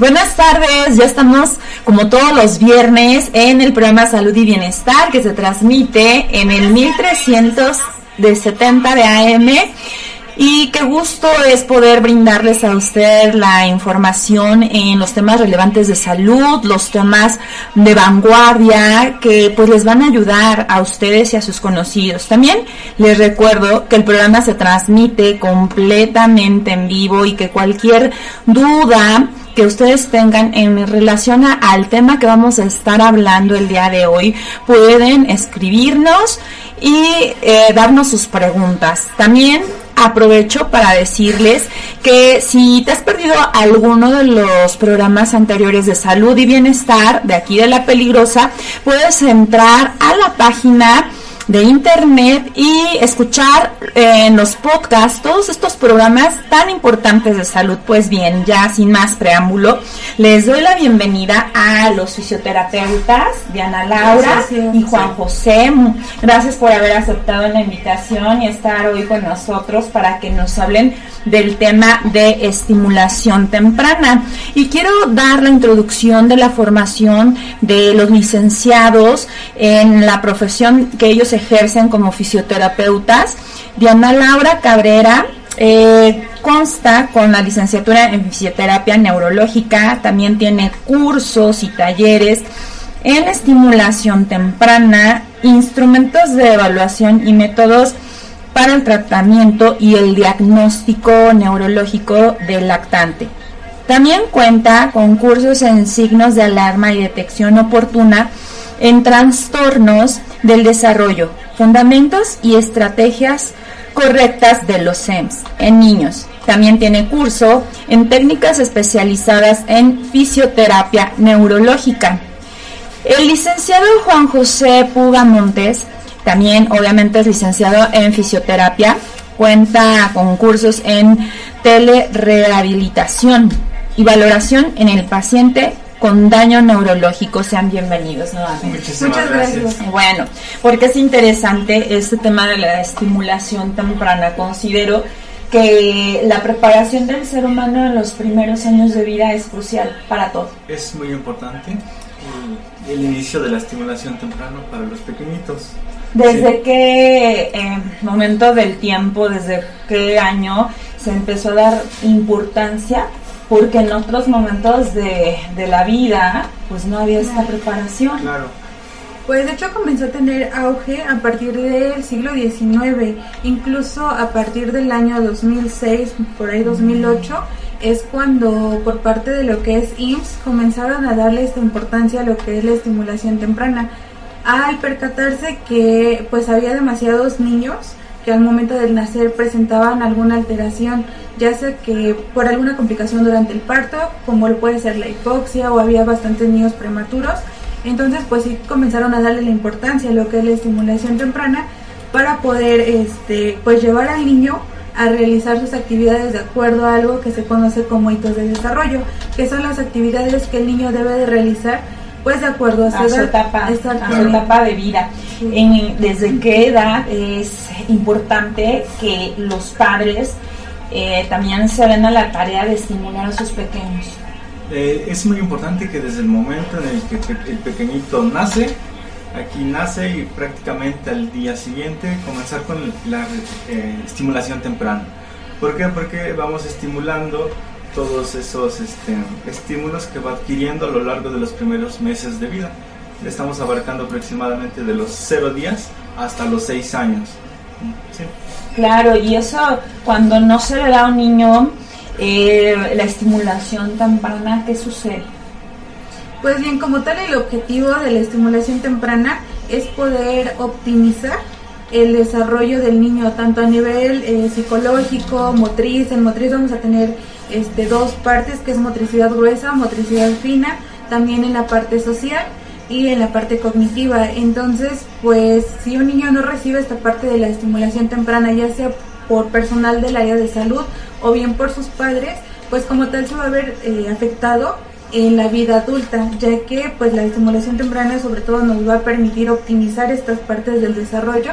Buenas tardes, ya estamos como todos los viernes en el programa Salud y Bienestar que se transmite en el 1300 de 70 de AM y qué gusto es poder brindarles a usted la información en los temas relevantes de salud, los temas de vanguardia que pues les van a ayudar a ustedes y a sus conocidos. También les recuerdo que el programa se transmite completamente en vivo y que cualquier duda que ustedes tengan en relación al tema que vamos a estar hablando el día de hoy, pueden escribirnos y eh, darnos sus preguntas. También aprovecho para decirles que si te has perdido alguno de los programas anteriores de salud y bienestar de aquí de La Peligrosa, puedes entrar a la página de internet y escuchar eh, en los podcasts todos estos programas tan importantes de salud. Pues bien, ya sin más preámbulo, les doy la bienvenida a los fisioterapeutas Diana Laura y Juan José. Gracias por haber aceptado la invitación y estar hoy con nosotros para que nos hablen del tema de estimulación temprana. Y quiero dar la introducción de la formación de los licenciados en la profesión que ellos ejercen como fisioterapeutas. Diana Laura Cabrera eh, consta con la licenciatura en fisioterapia neurológica, también tiene cursos y talleres en estimulación temprana, instrumentos de evaluación y métodos para el tratamiento y el diagnóstico neurológico del lactante. También cuenta con cursos en signos de alarma y detección oportuna en trastornos del desarrollo, fundamentos y estrategias correctas de los SEMS en niños. También tiene curso en técnicas especializadas en fisioterapia neurológica. El licenciado Juan José Puga Montes también obviamente es licenciado en fisioterapia, cuenta con cursos en telerehabilitación y valoración en el paciente con daño neurológico. Sean bienvenidos nuevamente. Muchas gracias. Bueno, porque es interesante este tema de la estimulación temprana. Considero que la preparación del ser humano en los primeros años de vida es crucial para todo. Es muy importante el, inicio de la estimulación temprana para los pequeñitos. ¿Desde qué eh, momento del tiempo, desde qué año se empezó a dar importancia porque en otros momentos de, la vida pues no había esta preparación. Claro. Pues de hecho comenzó a tener auge a partir del siglo XIX, incluso a partir del año 2006, por ahí 2008, es cuando por parte de lo que es IMSS comenzaron a darle esta importancia a lo que es la estimulación temprana, al percatarse que pues había demasiados niños que al momento del nacer presentaban alguna alteración, ya sea que por alguna complicación durante el parto, como puede ser la hipoxia o había bastantes niños prematuros. Entonces, pues sí comenzaron a darle la importancia a lo que es la estimulación temprana para poder este pues llevar al niño a realizar sus actividades de acuerdo a algo que se conoce como hitos de desarrollo, que son las actividades que el niño debe de realizar pues de acuerdo a, su, etapa, a su etapa de vida. ¿Desde qué edad es importante que los padres eh, también se den a la tarea de estimular a sus pequeños? Eh, es muy importante que desde el momento en el que el pequeñito nace, aquí nace y prácticamente al día siguiente comenzar con la eh, estimulación temprana. ¿Por qué? Porque vamos estimulando todos esos este, estímulos que va adquiriendo a lo largo de los primeros meses de vida. Estamos abarcando aproximadamente de los 0 días hasta los 6 años. Claro, y eso cuando no se le da a un niño eh, la estimulación temprana, ¿qué sucede? Pues bien, como tal el objetivo de la estimulación temprana es poder optimizar el desarrollo del niño, tanto a nivel eh, psicológico, motriz. En motriz vamos a tener este, dos partes, que es motricidad gruesa, motricidad fina, también en la parte social y en la parte cognitiva. Entonces, pues si un niño no recibe esta parte de la estimulación temprana, ya sea por personal del área de salud o bien por sus padres, pues como tal se va a ver eh, afectado en la vida adulta, ya que pues la estimulación temprana sobre todo nos va a permitir optimizar estas partes del desarrollo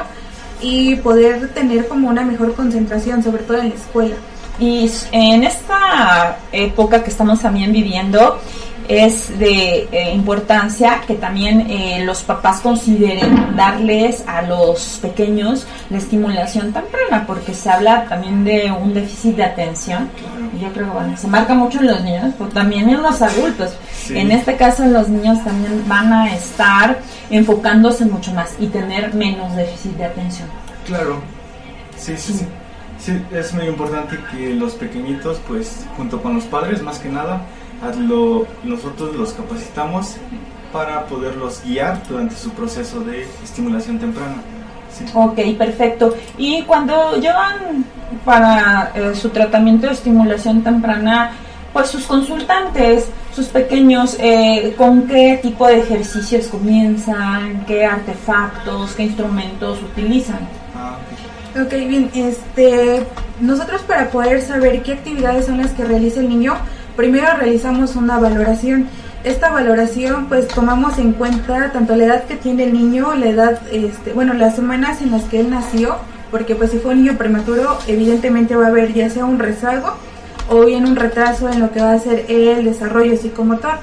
y poder tener como una mejor concentración, sobre todo en la escuela. y en esta época que estamos también viviendo, es de eh, importancia que también eh, los papás consideren darles a los pequeños la estimulación temprana, porque se habla también de un déficit de atención. Y yo creo que bueno, se marca mucho en los niños, pero también en los adultos. En este caso, los niños también van a estar enfocándose mucho más y tener menos déficit de atención. Claro, sí, sí, sí. Sí, es muy importante que los pequeñitos, pues, junto con los padres, más que nada, lo, nosotros los capacitamos para poderlos guiar durante su proceso de estimulación temprana. Ok, perfecto. Y cuando llevan para eh, su tratamiento de estimulación temprana, pues sus consultantes, sus pequeños, eh, ¿con qué tipo de ejercicios comienzan? ¿Qué artefactos, qué instrumentos utilizan? Ah, ok, bien. Este, nosotros para poder saber qué actividades son las que realiza el niño, primero realizamos una valoración. Esta valoración pues tomamos en cuenta tanto la edad que tiene el niño, la edad, este, bueno, las semanas en las que él nació, porque pues si fue un niño prematuro evidentemente va a haber ya sea un rezago o bien un retraso en lo que va a ser el desarrollo psicomotor.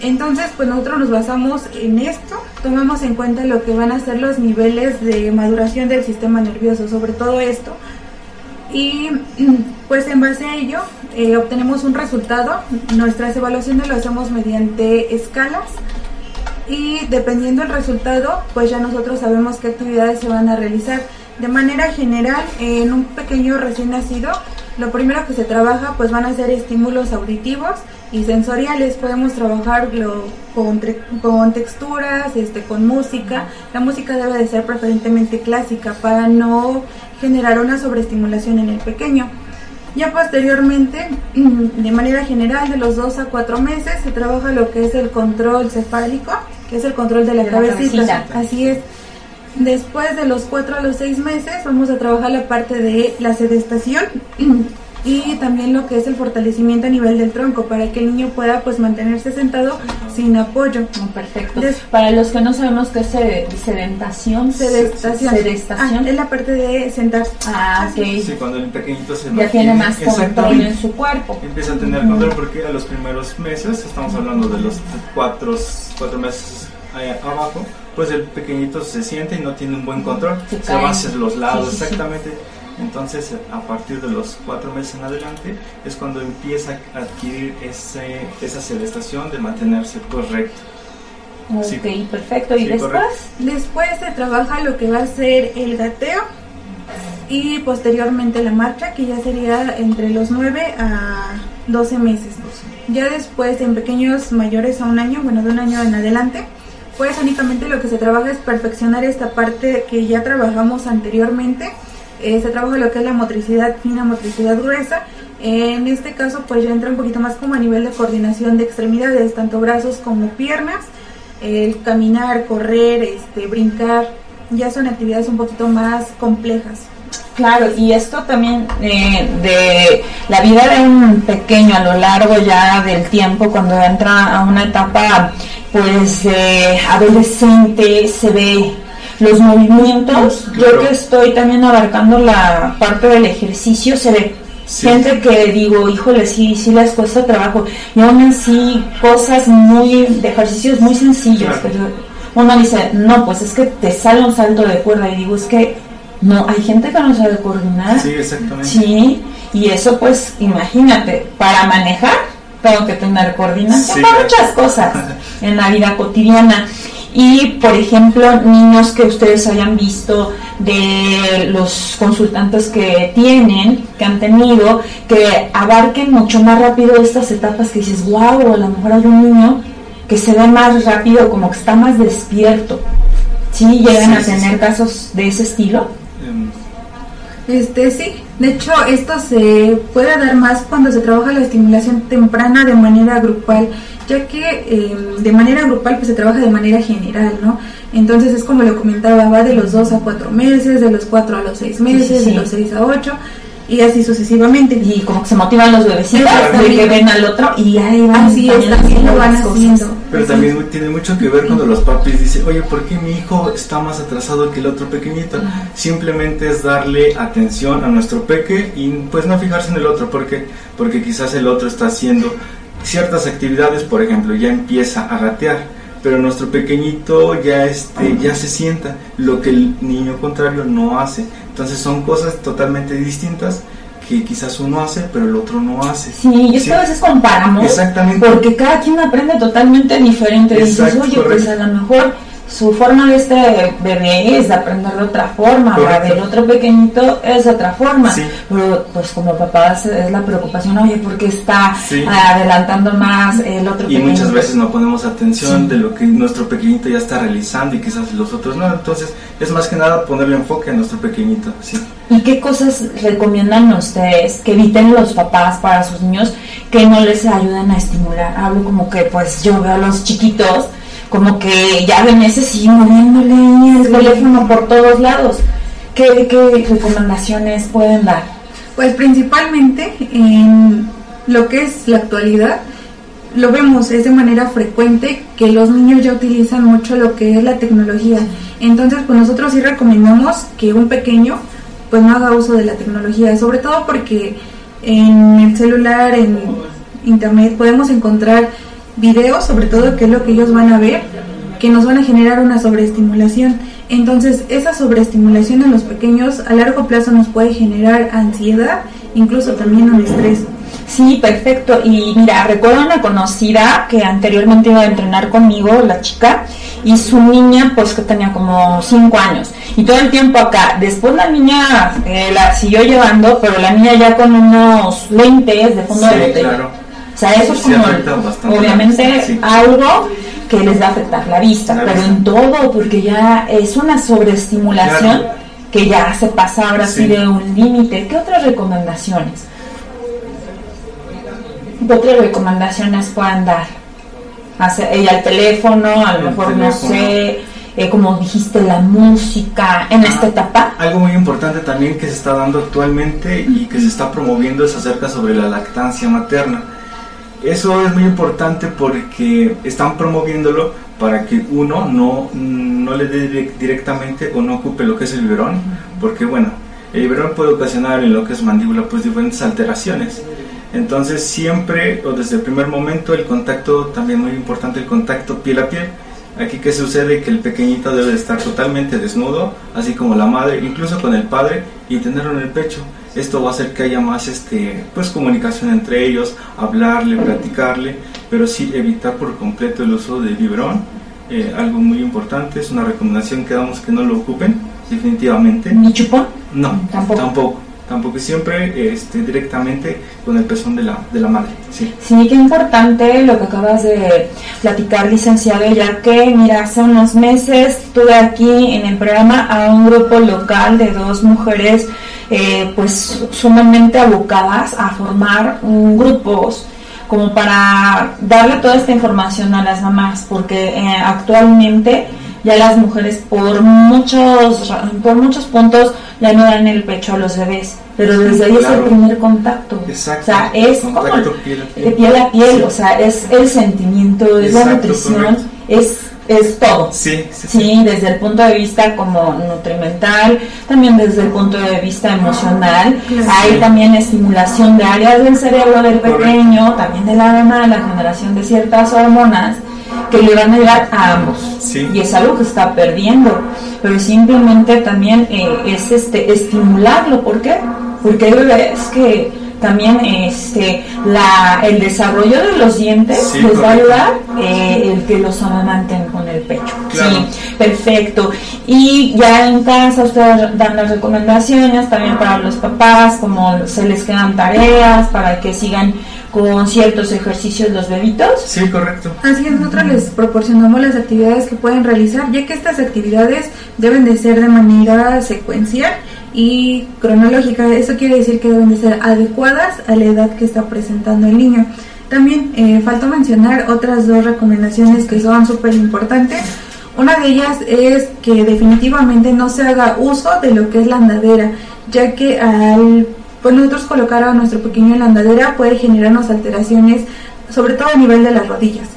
Entonces, pues nosotros nos basamos en esto, tomamos en cuenta lo que van a ser los niveles de maduración del sistema nervioso, sobre todo esto, y pues en base a ello eh, obtenemos un resultado. Nuestras evaluaciones lo hacemos mediante escalas y dependiendo del resultado, pues ya nosotros sabemos qué actividades se van a realizar. De manera general, en un pequeño recién nacido, lo primero que se trabaja pues van a ser estímulos auditivos y sensoriales. Podemos trabajarlo con, con texturas, este, con música. La música debe de ser preferentemente clásica para no generar una sobreestimulación en el pequeño. Ya posteriormente, de manera general, de los 2 a 4 meses, se trabaja lo que es el control cefálico, que es el control de la, cabecita. Así es. Después de los 4 a los 6 meses, vamos a trabajar la parte de la sedestación y también lo que es el fortalecimiento a nivel del tronco para que el niño pueda pues mantenerse sentado sin apoyo. perfecto. para los que no sabemos qué es sedentación, sedestación, sedestación. Ah, es la parte de sentar. Ah, ok. Sí, cuando el pequeñito se ya tiene más control en su cuerpo. Empieza a tener control porque a los primeros meses, estamos hablando de los cuatro, cuatro meses abajo, pues el pequeñito se siente y no tiene un buen control, se, va hacia los lados, exactamente entonces, a partir de los cuatro meses en adelante es cuando empieza a adquirir ese, esa sedestación de mantenerse correcto. Ok, perfecto. ¿Y después? Después se trabaja lo que va a ser el gateo y posteriormente la marcha, que ya sería entre los 9 a 12 meses. Ya después, en pequeños mayores a un año, bueno, de un año en adelante, pues únicamente lo que se trabaja es perfeccionar esta parte que ya trabajamos anteriormente eh, se trabaja lo que es la motricidad fina, motricidad gruesa. En este caso, pues ya entra un poquito más como a nivel de coordinación de extremidades, tanto brazos como piernas, el caminar, correr, este, brincar, ya son actividades un poquito más complejas. Claro, y esto también eh, de la vida de un pequeño a lo largo ya del tiempo, cuando entra a una etapa pues adolescente, se ve los movimientos, yo que estoy también abarcando la parte del ejercicio, se ve gente que digo, híjole, sí, sí les cuesta trabajo, y aún así cosas muy, de ejercicios muy sencillos, uno dice, no, pues es que te sale un salto de cuerda, y digo, es que no, hay gente que no sabe coordinar. Sí, exactamente. Sí, y eso pues, imagínate, para manejar tengo que tener coordinación para muchas cosas en la vida cotidiana. Y, por ejemplo, niños que ustedes hayan visto de los consultantes que tienen, que han tenido, que abarquen mucho más rápido estas etapas que dices, wow, a lo mejor hay un niño que se ve más rápido, como que está más despierto. ¿Sí llegan a tener casos de ese estilo? Em, este sí, de hecho esto se puede dar más cuando se trabaja la estimulación temprana de manera grupal ya que em, de manera grupal pues se trabaja de manera general, ¿no? Entonces es como lo comentaba, va de los 2 a 4 meses, de los 4 a los 6 meses, de los 6 a 8 y así sucesivamente. Y como que se motivan los bebecitos que ven al otro y ahí van así es, lo van haciendo. Pero también tiene mucho que ver cuando los papis dicen, oye, ¿por qué mi hijo está más atrasado que el otro pequeñito? Simplemente es darle atención a nuestro peque y pues no fijarse en el otro, porque porque quizás el otro está haciendo ciertas actividades, por ejemplo, ya empieza a gatear, pero nuestro pequeñito ya este ya se sienta, lo que el niño contrario no hace. Entonces son cosas totalmente distintas que quizás uno hace, pero el otro no hace. Sí, y es que a veces comparamos. Exactamente. Porque cada quien aprende totalmente diferente. Dices, oye, pues a lo mejor su forma de este bebé es de aprender de otra forma, la del otro pequeñito es de otra forma. Pero pues como papás es la preocupación, oye, ¿por qué está adelantando más el otro y pequeñito? Y muchas veces no ponemos atención de lo que nuestro pequeñito ya está realizando y quizás los otros no. Entonces es más que nada ponerle enfoque a nuestro pequeñito. ¿sí? ¿Y qué cosas recomiendan ustedes que eviten los papás para sus niños que no les ayuden a estimular? Hablo como que pues yo veo a los chiquitos como que ya de meses sí moviéndole el teléfono por todos lados. ¿Qué, ¿Qué recomendaciones pueden dar? Pues principalmente en lo que es la actualidad, lo vemos, es de manera frecuente que los niños ya utilizan mucho lo que es la tecnología. Entonces, pues nosotros sí recomendamos que un pequeño pues no haga uso de la tecnología, sobre todo porque en el celular, en internet podemos encontrar videos, sobre todo, que es lo que ellos van a ver, que nos van a generar una sobreestimulación. Entonces, esa sobreestimulación en los pequeños a largo plazo nos puede generar ansiedad, incluso también un estrés. Sí, perfecto. Y mira, recuerdo una conocida que anteriormente iba a entrenar conmigo, la chica, y su niña, pues que tenía como 5 años. Y todo el tiempo acá. Después la niña eh, la siguió llevando, pero la niña ya con unos lentes de fondo de Claro sea, eso es como obviamente algo que les va a afectar la vista, pero en todo, porque ya es una sobreestimulación que ya se pasa ahora sí, de un límite. ¿Qué otras recomendaciones? ¿Qué otras recomendaciones puedan dar? Hacer, ella el teléfono, a lo mejor no sé, eh, como dijiste, la música en esta etapa. Algo muy importante también que se está dando actualmente y que se está promoviendo es acerca sobre la lactancia materna eso es muy importante porque están promoviéndolo para que uno no, no le dé directamente o no ocupe lo que es el biberón, porque bueno, el biberón puede ocasionar en lo que es mandíbula pues diferentes alteraciones. Entonces siempre o desde el primer momento el contacto, también muy importante el contacto piel a piel. Aquí que sucede que el pequeñito debe estar totalmente desnudo, así como la madre, incluso con el padre, y tenerlo en el pecho esto va a hacer que haya más este, pues, comunicación entre ellos, hablarle, platicarle, pero sí evitar por completo el uso de biberón. Eh, algo muy importante, es una recomendación que damos que no lo ocupen, definitivamente. ¿Ni chupón? No, tampoco. tampoco tampoco siempre este, directamente con el pezón de la, de la madre. Sí. sí, qué importante lo que acabas de platicar, licenciado, ya que, mira, hace unos meses tuve aquí en el programa a un grupo local de dos mujeres eh, pues sumamente abocadas a formar grupos como para darle toda esta información a las mamás, porque eh, actualmente ya las mujeres por muchos por muchos puntos ya no dan el pecho a los bebés, pero desde ahí es el primer contacto. Exacto. O sea, es como piel a piel, o sea, es el sentimiento, es la nutrición, es es todo. Sí, sí, desde el punto de vista como nutrimental, también desde el punto de vista emocional. Hay también estimulación de áreas del cerebro del pequeño, también de la la generación de ciertas hormonas que le van a ayudar a ambos. Y es algo que está perdiendo. Pero simplemente también eh, es este estimularlo. ¿Por qué? Porque hay bebés que también este la el desarrollo de los dientes les va a ayudar eh, el que los amamanten con el pecho sí perfecto y ya en casa ustedes dan las recomendaciones también para los papás como se les quedan tareas para que sigan con ciertos ejercicios los bebitos. Sí, correcto. Así es, nosotros les proporcionamos las actividades que pueden realizar, ya que estas actividades deben de ser de manera secuencial y cronológica. Eso quiere decir que deben de ser adecuadas a la edad que está presentando el niño. También eh, faltó mencionar otras dos recomendaciones que son súper importantes. Una de ellas es que definitivamente no se haga uso de lo que es la andadera, ya que al pues nosotros colocar a nuestro pequeño en la andadera puede generarnos alteraciones, sobre todo a nivel de las rodillas.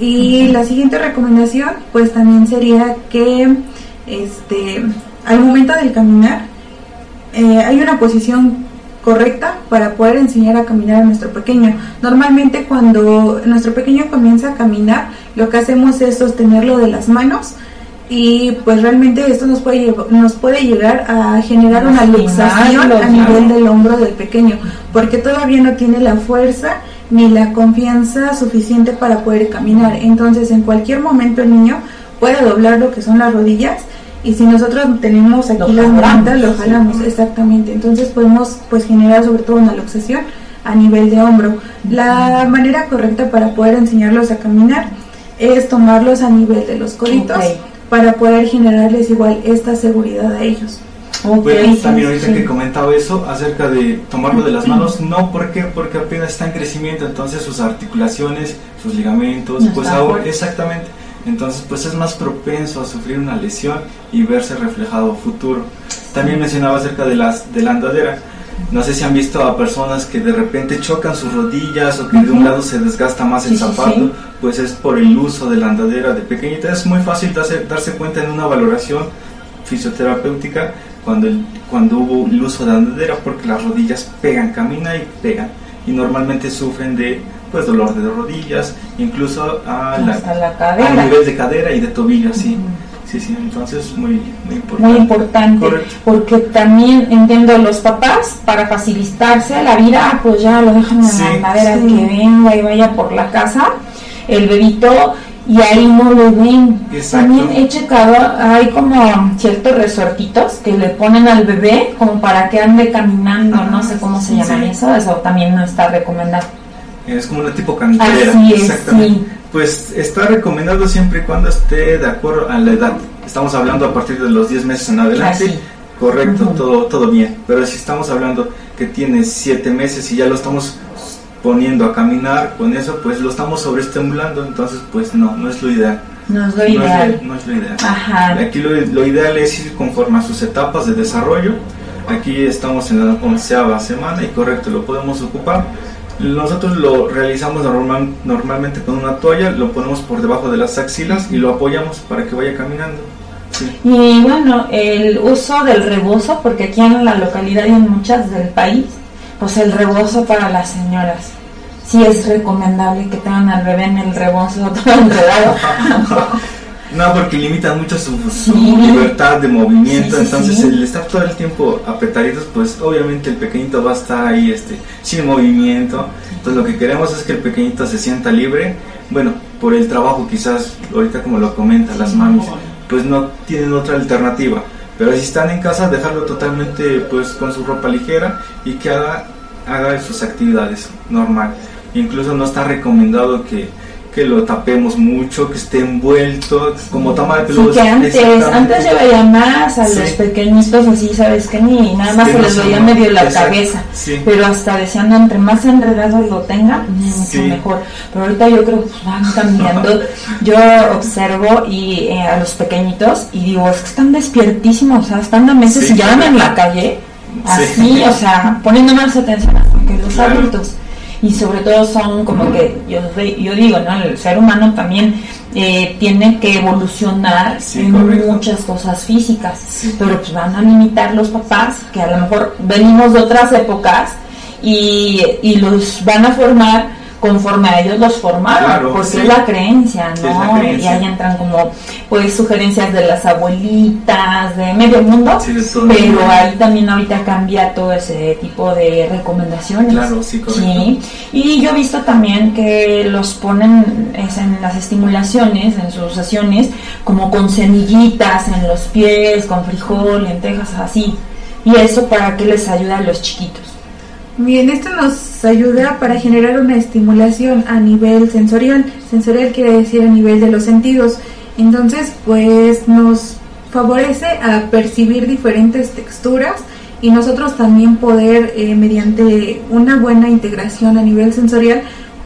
Y la siguiente recomendación, pues también sería que este, al momento del caminar, eh, hay una posición correcta para poder enseñar a caminar a nuestro pequeño. Normalmente cuando nuestro pequeño comienza a caminar, lo que hacemos es sostenerlo de las manos y pues realmente esto nos puede nos puede llegar a generar una luxación a nivel del hombro del pequeño, porque todavía no tiene la fuerza ni la confianza suficiente para poder caminar. Entonces, en cualquier momento el niño puede doblar lo que son las rodillas y si nosotros tenemos aquí las mantas, lo jalamos, exactamente. Entonces podemos pues generar sobre todo una luxación a nivel de hombro. La manera correcta para poder enseñarlos a caminar es tomarlos a nivel de los coditos para poder generarles igual esta seguridad a ellos. Okay, también ahorita que comentaba eso acerca de tomarlo de las manos, no porque porque apenas está en crecimiento, entonces sus articulaciones, sus ligamentos, pues ahora exactamente entonces pues es más propenso a sufrir una lesión y verse reflejado futuro. También mencionaba acerca de, las, de la andadera. No sé si han visto a personas que de repente chocan sus rodillas o que de un lado se desgasta más el zapato, pues es por el uso de la andadera de pequeñita. Es muy fácil darse, darse cuenta en una valoración fisioterapéutica cuando, el, cuando hubo el uso de andadera porque las rodillas pegan, camina y pegan y normalmente sufren de pues dolor de rodillas, incluso a, la, nivel de cadera y de tobillo, sí. Sí, sí, entonces muy, muy importante. Muy importante, porque también entiendo los papás, para facilitarse la vida, pues ya lo dejan en la cadera que venga y vaya por la casa, el bebito, y ahí no lo ven. También he checado, hay como ciertos resortitos que le ponen al bebé como para que ande caminando, no sé cómo se llama eso, eso también no está recomendado. Es como una tipo cantera. Exactamente. Pues está recomendado siempre y cuando esté de acuerdo a la edad. Estamos hablando a partir de los 10 meses en adelante. Correcto, todo, todo bien. Pero si estamos hablando que tiene 7 meses y ya lo estamos poniendo a caminar con eso, pues lo estamos sobreestimulando, entonces pues no, no es lo ideal. No es lo ideal. No es, lo ideal. Aquí lo, lo, ideal es ir conforme a sus etapas de desarrollo. Aquí estamos en la onceava semana y correcto, lo podemos ocupar nosotros lo realizamos normal, normalmente con una toalla, lo ponemos por debajo de las axilas y lo apoyamos para que vaya caminando. Y bueno, el uso del rebozo, porque aquí en la localidad y en muchas del país, pues el rebozo para las señoras. Sí es recomendable que tengan al bebé en el rebozo todo enredado. No, porque limitan mucho su, libertad de movimiento, entonces el estar todo el tiempo apretaditos, pues obviamente el pequeñito va a estar ahí este, sin movimiento. Entonces lo que queremos es que el pequeñito se sienta libre. Bueno, por el trabajo quizás, ahorita como lo comenta, las manos, pues no tienen otra alternativa. Pero si están en casa, dejarlo totalmente pues con su ropa ligera y que haga, haga sus actividades normal. Incluso no está recomendado que que lo tapemos mucho, que esté envuelto, como toma de peludos. que antes, antes yo veía más a los pequeñitos así, ¿sabes qué? Ni nada más se les veía medio la cabeza, pero hasta decían, entre más enredados lo tengan, mucho mejor. Pero ahorita yo creo que van cambiando. yo observo y eh, a los pequeñitos y digo, es que están despiertísimos, o sea, están a meses y ya van en la calle, así, o sea, poniendo más atención a los adultos y sobre todo son como que yo, yo digo, ¿no? El ser humano también eh, tiene que evolucionar en muchas cosas físicas, pero pues van a limitar los papás que a lo mejor venimos de otras épocas y, y los van a formar conforme a ellos los formaron, porque es la creencia, ¿no? Y ahí entran como pues sugerencias de las abuelitas, de medio mundo, pero ahí también ahorita cambia todo ese tipo de recomendaciones. Claro, sí. Y yo he visto también que los ponen en las estimulaciones, en sus sesiones, como con semillitas en los pies, con frijol, lentejas, así. Y eso para que les ayude a los chiquitos. Bien, esto nos ayuda para generar una estimulación a nivel sensorial. Sensorial quiere decir a nivel de los sentidos. Entonces, pues nos favorece a percibir diferentes texturas y nosotros también poder, eh, mediante una buena integración a nivel sensorial,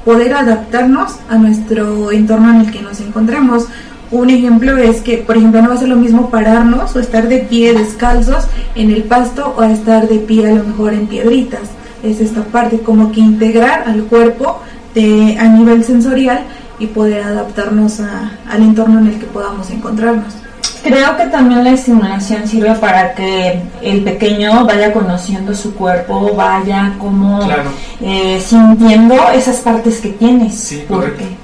poder adaptarnos a nuestro entorno en el que nos encontremos. Un ejemplo es que, por ejemplo, no va a ser lo mismo pararnos o estar de pie descalzos en el pasto o estar de pie a lo mejor en piedritas es esta parte, como que integrar al cuerpo de, a nivel sensorial y poder adaptarnos a, al entorno en el que podamos encontrarnos. Creo que también la estimulación sirve para que el pequeño vaya conociendo su cuerpo, vaya como eh, sintiendo esas partes que tiene. Sí, porque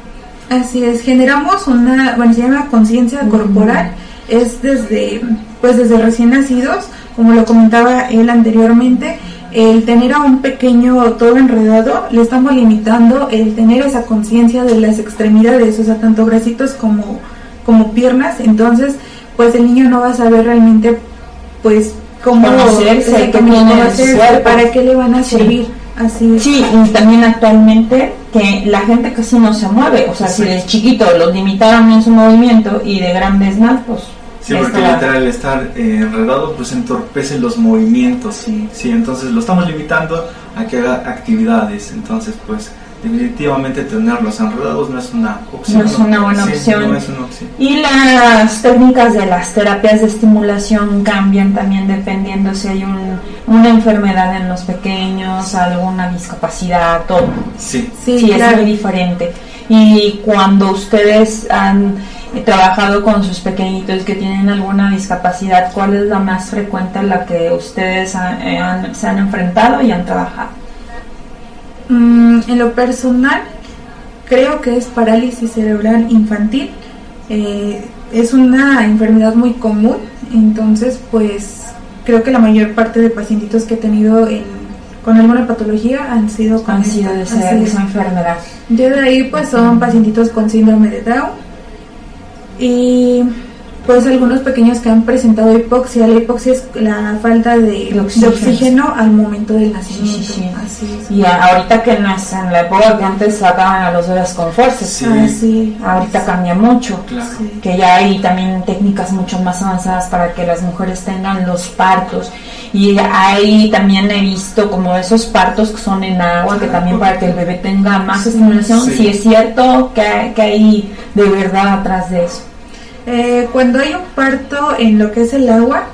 Así es, generamos una, bueno, se llama conciencia corporal, es desde, pues desde recién nacidos, como lo comentaba él anteriormente, el tener a un pequeño todo enredado, le estamos limitando el tener esa conciencia de las extremidades, o sea, tanto bracitos como, como piernas, entonces, pues el niño no va a saber realmente, pues, cómo hacerse, para qué le van a servir. Así Sí, y también actualmente que la gente casi no se mueve, o sea, si de chiquito los limitaron en su movimiento y de grandes más, pues... Sí, porque literal estar eh, enredado pues entorpece los movimientos, sí. sí, entonces lo estamos limitando a que haga actividades, entonces pues definitivamente tenerlos enredados no es una opción. No es una buena opción. Y las técnicas de las terapias de estimulación cambian también dependiendo si hay una enfermedad en los pequeños, alguna discapacidad, todo. Sí, sí, es muy diferente. Y cuando ustedes han trabajado con sus pequeñitos que tienen alguna discapacidad, ¿cuál es la más frecuente a la que ustedes se han enfrentado y han trabajado? Mm, en lo personal, creo que es parálisis cerebral infantil. Eh, es una enfermedad muy común, entonces pues creo que la mayor parte de pacientitos que he tenido con alguna patología han sido han sido de esa, enfermedad. Yo de ahí pues son pacientitos con síndrome de Down y pues algunos pequeños que han presentado hipoxia. La hipoxia es la falta de, oxígeno. al momento del nacimiento. Y ahorita que no es en la época que antes sacaban a los bebés con fuerzas. Ah, ahorita cambia mucho. Que ya hay también técnicas mucho más avanzadas para que las mujeres tengan los partos. Y ahí también he visto como esos partos que son en agua, que también para que el bebé tenga más estimulación. Si es cierto que, que hay de verdad atrás de eso. Eh, cuando hay un parto en lo que es el agua,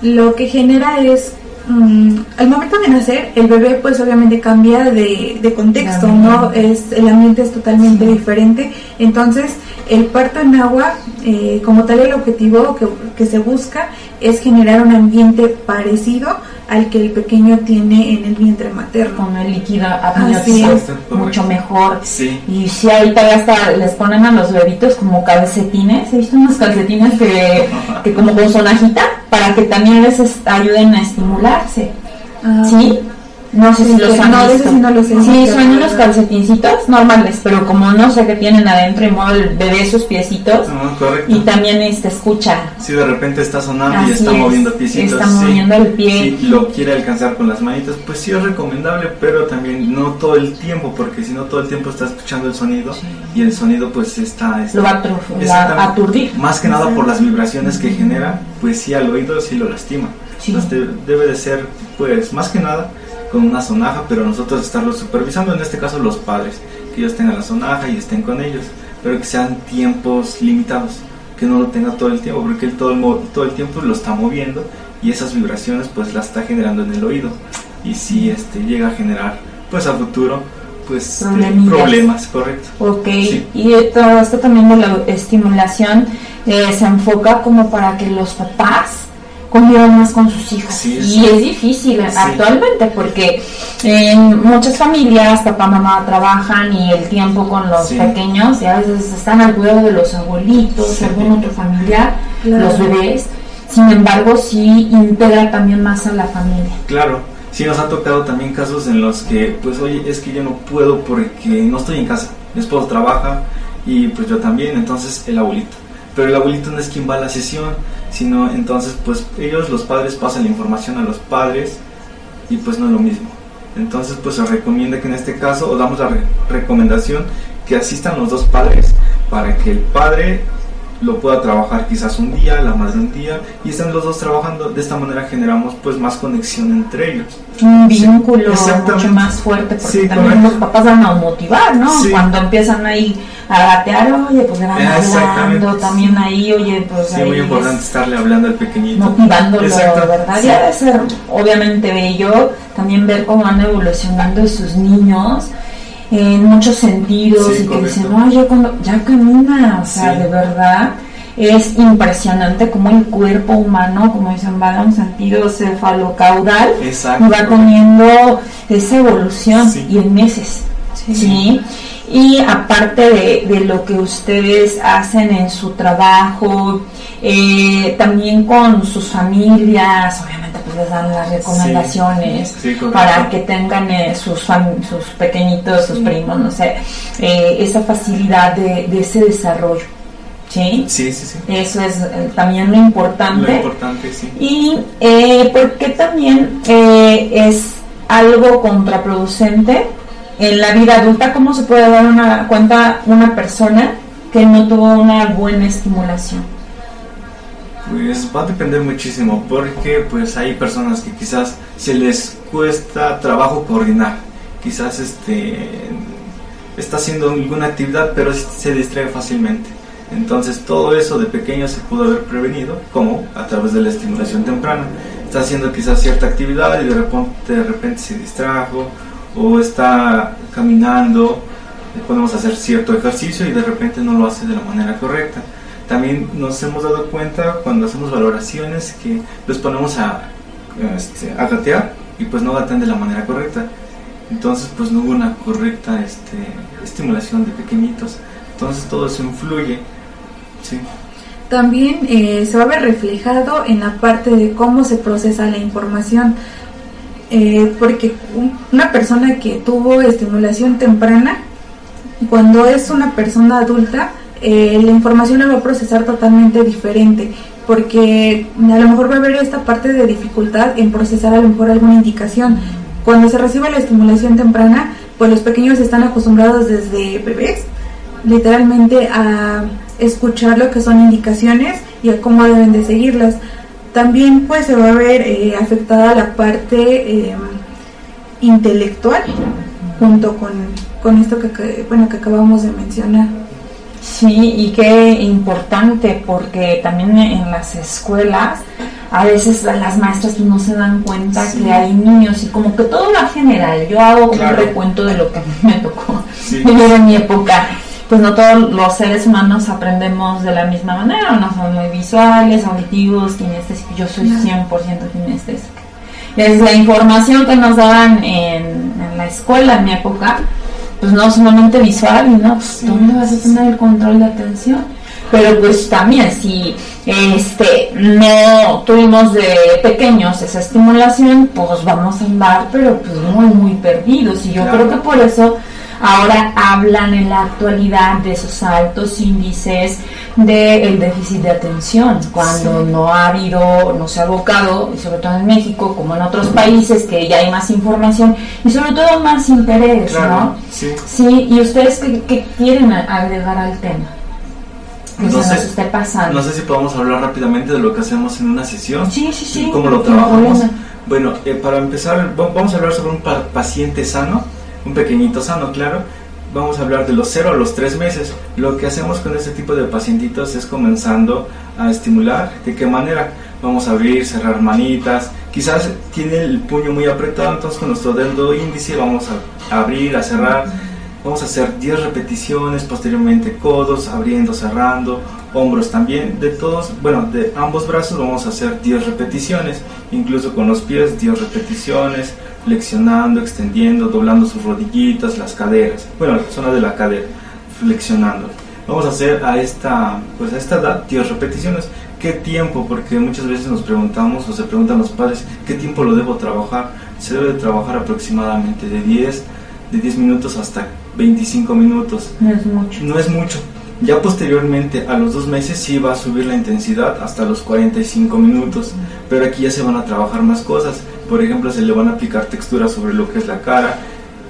lo que genera es, mm, al momento de nacer, el bebé pues obviamente cambia de, contexto, ¿no? Es, el ambiente es totalmente diferente, entonces el parto en agua, eh, como tal el objetivo que, que se busca es generar un ambiente parecido al que el pequeño tiene en el vientre materno. Con el líquido amniótico mucho mejor. Y si ahorita ya hasta les ponen a los bebitos como calcetines, he visto unos calcetines que, que como con sonajita para que también les ayuden a estimularse. Ah, ¿Sí? No sé si los han no, visto. Sí, no los sí, son unos calcetincitos normales, pero como no sé qué tienen adentro y mueve el bebé sus piecitos. Ah, y también este escucha. Si de repente está sonando y está moviendo piecitos. Está moviendo el pie. Si lo quiere alcanzar con las manitas, pues sí es recomendable, pero también no todo el tiempo, porque si no todo el tiempo está escuchando el sonido y el sonido pues está... lo va a aturdir. Más que nada por las vibraciones que genera, pues sí al oído sí lo lastima. Entonces debe de ser pues más que nada con una sonaja, pero nosotros estarlos supervisando, en este caso los padres, que ellos tengan la sonaja y estén con ellos, pero que sean tiempos limitados, que no lo tenga todo el tiempo, porque él todo el, todo el tiempo lo está moviendo y esas vibraciones pues las está generando en el oído. Y si este llega a generar pues a futuro pues este, problemas, correcto. Ok, y todo esto también de la estimulación eh, se enfoca como para que los papás convivan más con sus hijos. y es difícil actualmente porque en muchas familias papá, mamá trabajan y el tiempo con los pequeños y a veces están al cuidado de los abuelitos, algún otro familiar, los bebés. Sin embargo, sí integra también más a la familia. Claro, sí nos ha tocado también casos en los que, pues, oye, es que yo no puedo porque no estoy en casa. Mi esposo trabaja y pues yo también, entonces el abuelito. Pero el abuelito no es quien va a la sesión, sino entonces pues ellos los padres pasan la información a los padres y pues no es lo mismo. Entonces pues se recomienda que en este caso o damos la recomendación que asistan los dos padres para que el padre lo pueda trabajar quizás un día, la madre un día, y están los dos trabajando, de esta manera generamos pues más conexión entre ellos. Un vínculo mucho más fuerte, porque también los papás van a motivar, ¿no? Cuando empiezan ahí a gatear, oye, pues le van hablando, también ahí, oye, pues Sí, muy importante estarle hablando al pequeñito. Motivándolo, ¿verdad? Ya debe ser obviamente bello también ver cómo van evolucionando sus niños en muchos sentidos y que dicen, no, ya, cuando, ya camina, o sea, de verdad es impresionante como el cuerpo humano, como dicen, va a un sentido cefalocaudal y va teniendo esa evolución y en meses. ¿sí? Y aparte de, lo que ustedes hacen en su trabajo, eh, también con sus familias, obviamente pues les dan las recomendaciones para que tengan eh, sus, sus pequeñitos, sus primos, no sé, eh, esa facilidad de, de ese desarrollo. ¿sí? Sí, sí, sí. Eso es eh, también lo importante. Lo importante, sí. Y eh, porque también eh, es algo contraproducente en la vida adulta, ¿cómo se puede dar una cuenta una persona que no tuvo una buena estimulación? Pues va a depender muchísimo, porque pues hay personas que quizás se les cuesta trabajo coordinar, quizás este está haciendo alguna actividad pero se distrae fácilmente entonces todo eso de pequeño se pudo haber prevenido, como a través de la estimulación temprana. Está haciendo quizás cierta actividad y de repente, de repente se distrajo o está caminando, podemos hacer cierto ejercicio y de repente no lo hace de la manera correcta. También nos hemos dado cuenta cuando hacemos valoraciones que los ponemos a, este, a gatear y pues no gatean de la manera correcta. Entonces pues no hubo una correcta este, estimulación de pequeñitos. Entonces todo eso influye también eh, se va a ver reflejado en la parte de cómo se procesa la información, eh, porque una persona que tuvo estimulación temprana, cuando es una persona adulta, eh, la información la va a procesar totalmente diferente, porque a lo mejor va a haber esta parte de dificultad en procesar a lo mejor alguna indicación. Cuando se recibe la estimulación temprana, pues los pequeños están acostumbrados desde bebés, literalmente a escuchar lo que son indicaciones y a cómo deben de seguirlas. También pues se va a ver eh, afectada la parte em, intelectual junto con, con esto que, bueno, que acabamos de mencionar. Sí, y qué importante porque también en las escuelas a veces las maestras no se dan cuenta que hay niños y como que todo va general. Yo hago un recuento de lo que me tocó en mi época pues no todos los seres humanos aprendemos de la misma manera, no son muy visuales, auditivos, kinestésicos, yo soy 100% kinestésica. Desde la información que nos daban en, la escuela en mi época, pues no solamente visual, y no, pues ¿dónde vas a tener el control de atención? Pero pues también si este no tuvimos de pequeños esa estimulación, pues vamos a andar pero pues muy muy perdidos. Y yo creo que por eso ahora hablan en la actualidad de esos altos índices del déficit de atención, cuando no ha habido, no se ha abocado, y sobre todo en México, como en otros países, que ya hay más información y sobre todo más interés, ¿no? Sí. sí. ¿y ustedes qué, quieren agregar al tema? Que no se sé, esté pasando. No sé si podemos hablar rápidamente de lo que hacemos en una sesión. Sí, sí, sí. Y cómo lo trabajamos. Bueno, eh, para empezar, vamos a hablar sobre un paciente sano un pequeñito sano, claro. Vamos a hablar de los 0 a los 3 meses. Lo que hacemos con este tipo de pacientitos es comenzando a estimular. ¿De qué manera? Vamos a abrir, cerrar manitas. Quizás tiene el puño muy apretado, entonces con nuestro dedo índice vamos a abrir, a cerrar. Vamos a hacer 10 repeticiones, posteriormente codos, abriendo, cerrando, hombros también. De todos, bueno, de ambos brazos vamos a hacer 10 repeticiones, incluso con los pies 10 repeticiones, flexionando, extendiendo, doblando sus rodillitas, las caderas, bueno, la zona de la cadera, flexionando. Vamos a hacer a esta, pues a esta edad 10 repeticiones. ¿Qué tiempo? Porque muchas veces nos preguntamos o se preguntan los padres, ¿qué tiempo lo debo trabajar? Se debe trabajar aproximadamente de 10, de 10 minutos hasta 25 minutos. No es mucho. No es mucho. Ya posteriormente, a los dos meses, sí va a subir la intensidad hasta los 45 minutos, pero aquí ya se van a trabajar más cosas por ejemplo, se le van a aplicar texturas sobre lo que es la cara.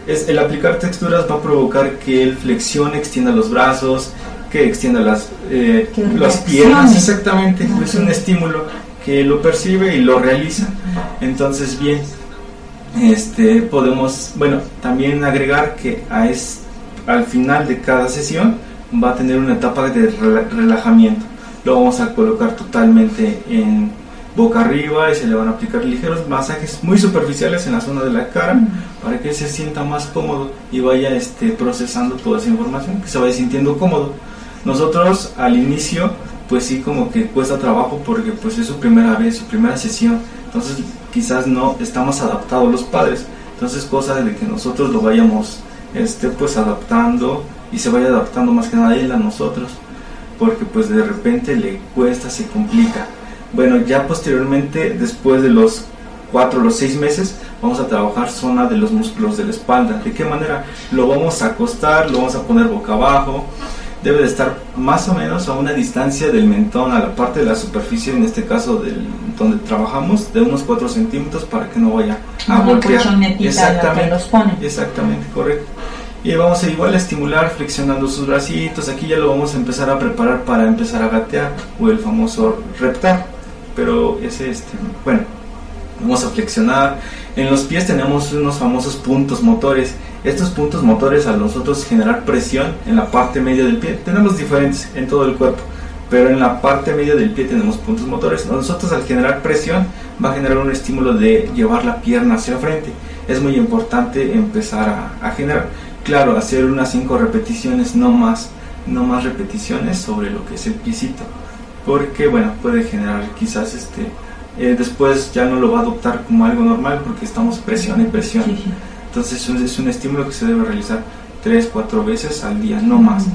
Es, el aplicar texturas va a provocar que él flexione, extienda los brazos, que extienda las, eh, las piernas, exactamente, es un estímulo que lo percibe y lo realiza. Entonces, bien, este, podemos, bueno, también agregar que a es, al final de cada sesión va a tener una etapa de relajamiento. Lo vamos a colocar totalmente en boca arriba y se le van a aplicar ligeros masajes muy superficiales en la zona de la cara para que se sienta más cómodo y vaya este, procesando toda esa información, que se vaya sintiendo cómodo. Nosotros al inicio pues sí como que cuesta trabajo porque pues es su primera vez, su primera sesión, entonces quizás no estamos adaptados los padres, entonces cosa de que nosotros lo vayamos este pues adaptando y se vaya adaptando más que nada él a nosotros, porque pues de repente le cuesta, se complica. Bueno, ya posteriormente, después de los cuatro o los seis meses, vamos a trabajar zona de los músculos de la espalda. ¿De qué manera? Lo vamos a acostar, lo vamos a poner boca abajo, debe de estar más o menos a una distancia del mentón a la parte de la superficie, en este caso del, donde trabajamos, de unos 4 centímetros para que no vaya a golpear. Exactamente, exactamente, correcto. Y vamos a igual a estimular flexionando sus bracitos. Aquí ya lo vamos a empezar a preparar para empezar a gatear o el famoso reptar. Pero ese, este, bueno, vamos a flexionar. En los pies tenemos unos famosos puntos motores estos puntos motores a nosotros generar presión en la parte media del pie, tenemos diferentes en todo el cuerpo, pero en la parte media del pie tenemos puntos motores. Nosotros al generar presión va a generar un estímulo de llevar la pierna hacia frente. Es muy importante empezar a, generar, claro, hacer unas 5 repeticiones, no más, no más repeticiones sobre lo que es el piecito, porque bueno, puede generar quizás este, eh, después ya no lo va a adoptar como algo normal porque estamos presión y presión. Entonces es un estímulo que se debe realizar tres, cuatro veces al día, no más.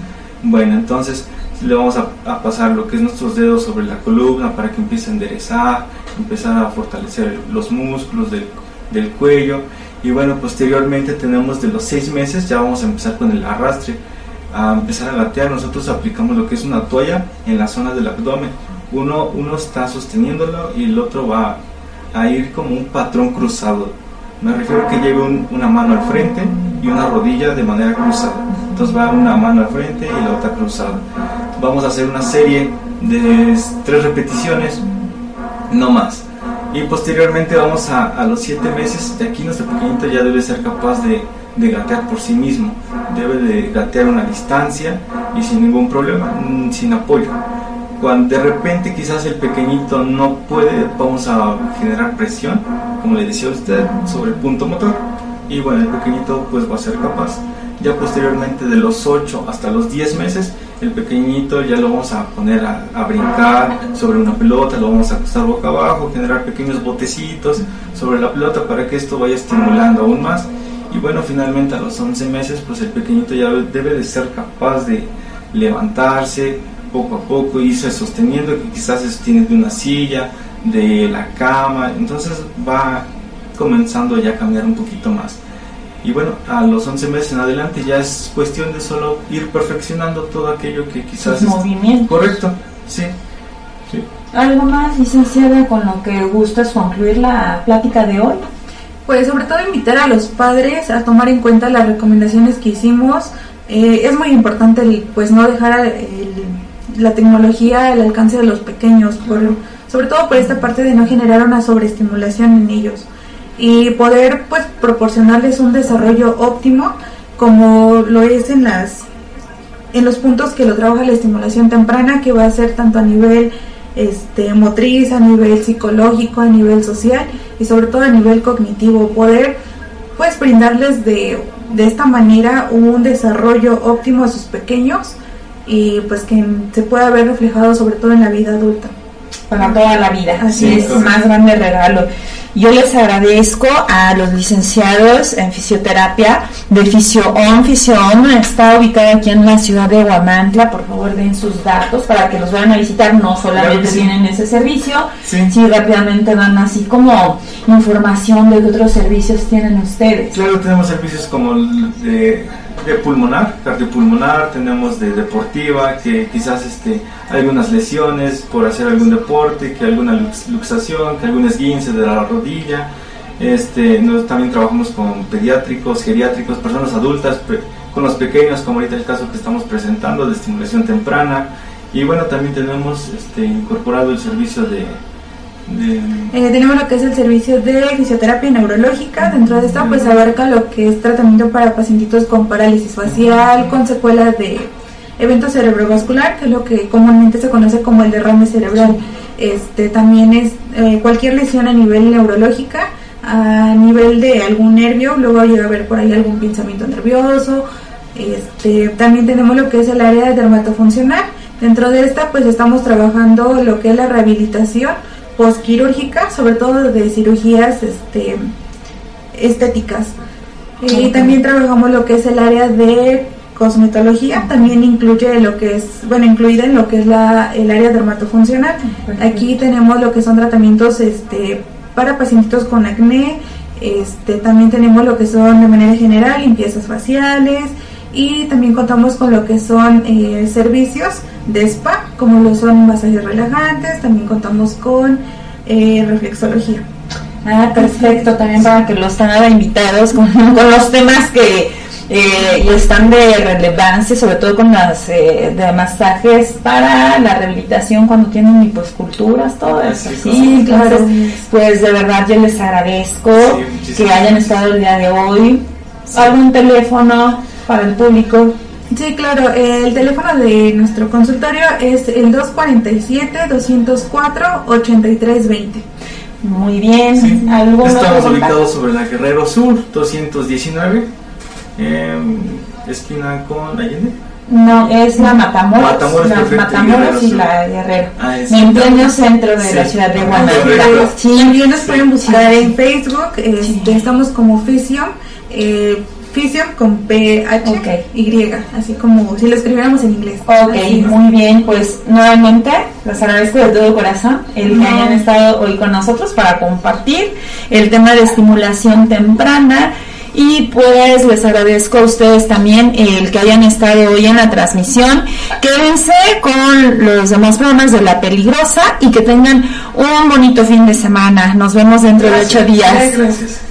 Bueno, entonces le vamos a, pasar lo que es nuestros dedos sobre la columna para que empiece a enderezar, empezar a fortalecer los músculos del, cuello. Y bueno, posteriormente tenemos de los seis meses, ya vamos a empezar con el arrastre, a empezar a gatear. Nosotros aplicamos lo que es una toalla en la zona del abdomen. Uno, uno está sosteniéndolo y el otro va a ir como un patrón cruzado me refiero que lleve una mano al frente y una rodilla de manera cruzada. Entonces va una mano al frente y la otra cruzada. Vamos a hacer una serie de tres repeticiones, no más. Y posteriormente vamos a, a los siete meses, de aquí nuestro pequeñito ya debe ser capaz de, de gatear por sí mismo. Debe de gatear una distancia y sin ningún problema, mm, sin apoyo. Cuando de repente quizás el pequeñito no puede, vamos a generar presión, como le decía usted, sobre el punto motor. Y bueno, el pequeñito pues va a ser capaz. Ya posteriormente de los 8 hasta los 10 meses, el pequeñito ya lo vamos a poner a, a, brincar sobre una pelota, lo vamos a acostar boca abajo, generar pequeños botecitos sobre la pelota para que esto vaya estimulando aún más. Y bueno, finalmente a los 11 meses, pues el pequeñito ya debe de ser capaz de levantarse, poco a poco, irse sosteniendo, que quizás se sostiene de una silla, de la cama, entonces va comenzando ya a cambiar un poquito más. Y bueno, a los 11 meses en adelante ya es cuestión de solo ir perfeccionando todo aquello que quizás... es Correcto, sí. sí. ¿Algo más, licenciada, con lo que gustas concluir la plática de hoy? Pues sobre todo invitar a los padres a tomar en cuenta las recomendaciones que hicimos. Eh, es muy importante pues no dejar el la tecnología al alcance de los pequeños, por, sobre todo por esta parte de no generar una sobreestimulación en ellos y poder pues proporcionarles un desarrollo óptimo como lo es en las en los puntos que lo trabaja la estimulación temprana que va a ser tanto a nivel este motriz, a nivel psicológico, a nivel social y sobre todo a nivel cognitivo, poder pues brindarles de, de esta manera un desarrollo óptimo a sus pequeños y pues que se pueda ver reflejado sobre todo en la vida adulta. Para toda la vida, así es, el más grande regalo. Yo les agradezco a los licenciados en fisioterapia de FisioOn. FisioOn está ubicado aquí en la ciudad de Huamantla. Por favor, den sus datos para que los vayan a visitar. No solamente tienen ese servicio, sí. rápidamente dan así como información de qué otros servicios tienen ustedes. Claro, tenemos servicios como de de pulmonar, cardiopulmonar, tenemos de deportiva, que quizás este, algunas lesiones por hacer algún deporte, que alguna luxación, que algún esguince de la rodilla. Este, también trabajamos con pediátricos, geriátricos, personas adultas, con los pequeños, como ahorita el caso que estamos presentando de estimulación temprana. Y bueno, también tenemos este, incorporado el servicio de eh, tenemos lo que es el servicio de fisioterapia neurológica. Dentro de esta, pues abarca lo que es tratamiento para pacientitos con parálisis facial, con secuelas de evento cerebrovascular, que es lo que comúnmente se conoce como el derrame cerebral. este, también es eh, cualquier lesión a nivel neurológica, a nivel de algún nervio, luego llega a haber por ahí algún pensamiento nervioso. Este, también tenemos lo que es el área de dermatofuncional. Dentro de esta, pues estamos trabajando lo que es la rehabilitación postquirúrgica, sobre todo de cirugías este, estéticas. Y también trabajamos lo que es el área de cosmetología, también incluye lo que es, bueno, incluida en lo que es la, el área dermatofuncional. Aquí tenemos lo que son tratamientos este, para pacientitos con acné, este, también tenemos lo que son de manera general limpiezas faciales y también contamos con lo que son eh, servicios de spa, como lo son masajes relajantes, también contamos con eh, reflexología. Ah, perfecto, también para que los tengan invitados con, con los temas que eh, están de relevancia, sobre todo con las eh, de masajes para la rehabilitación cuando tienen liposculturas, todo eso. Sí, claro. Pues de verdad yo les agradezco que hayan estado el día de hoy. ¿Algún teléfono para el público? Sí, claro, el teléfono de nuestro consultorio es el 247-204-8320. Muy bien. Sí. Estamos ubicados sobre la Guerrero Sur, 219, eh, esquina con Allende. No, es la Matamoros, Matamoros, la Matamoros y la Guerrero. Ah, es- en pleno centro de Sí. la ciudad de Ah, Guadalajara. Sí, También nos pueden buscar en Facebook, Sí. estamos como Fisium, eh, Fisium con P-H-Y, Ok. así como si lo escribiéramos en inglés. Ok, Así muy bien, pues nuevamente les agradezco de todo corazón el que hayan estado hoy con nosotros para compartir el tema de estimulación temprana y pues les agradezco a ustedes también el que hayan estado hoy en la transmisión. Quédense con los demás programas de La Peligrosa y que tengan un bonito fin de semana. Nos vemos dentro de ocho días. Gracias.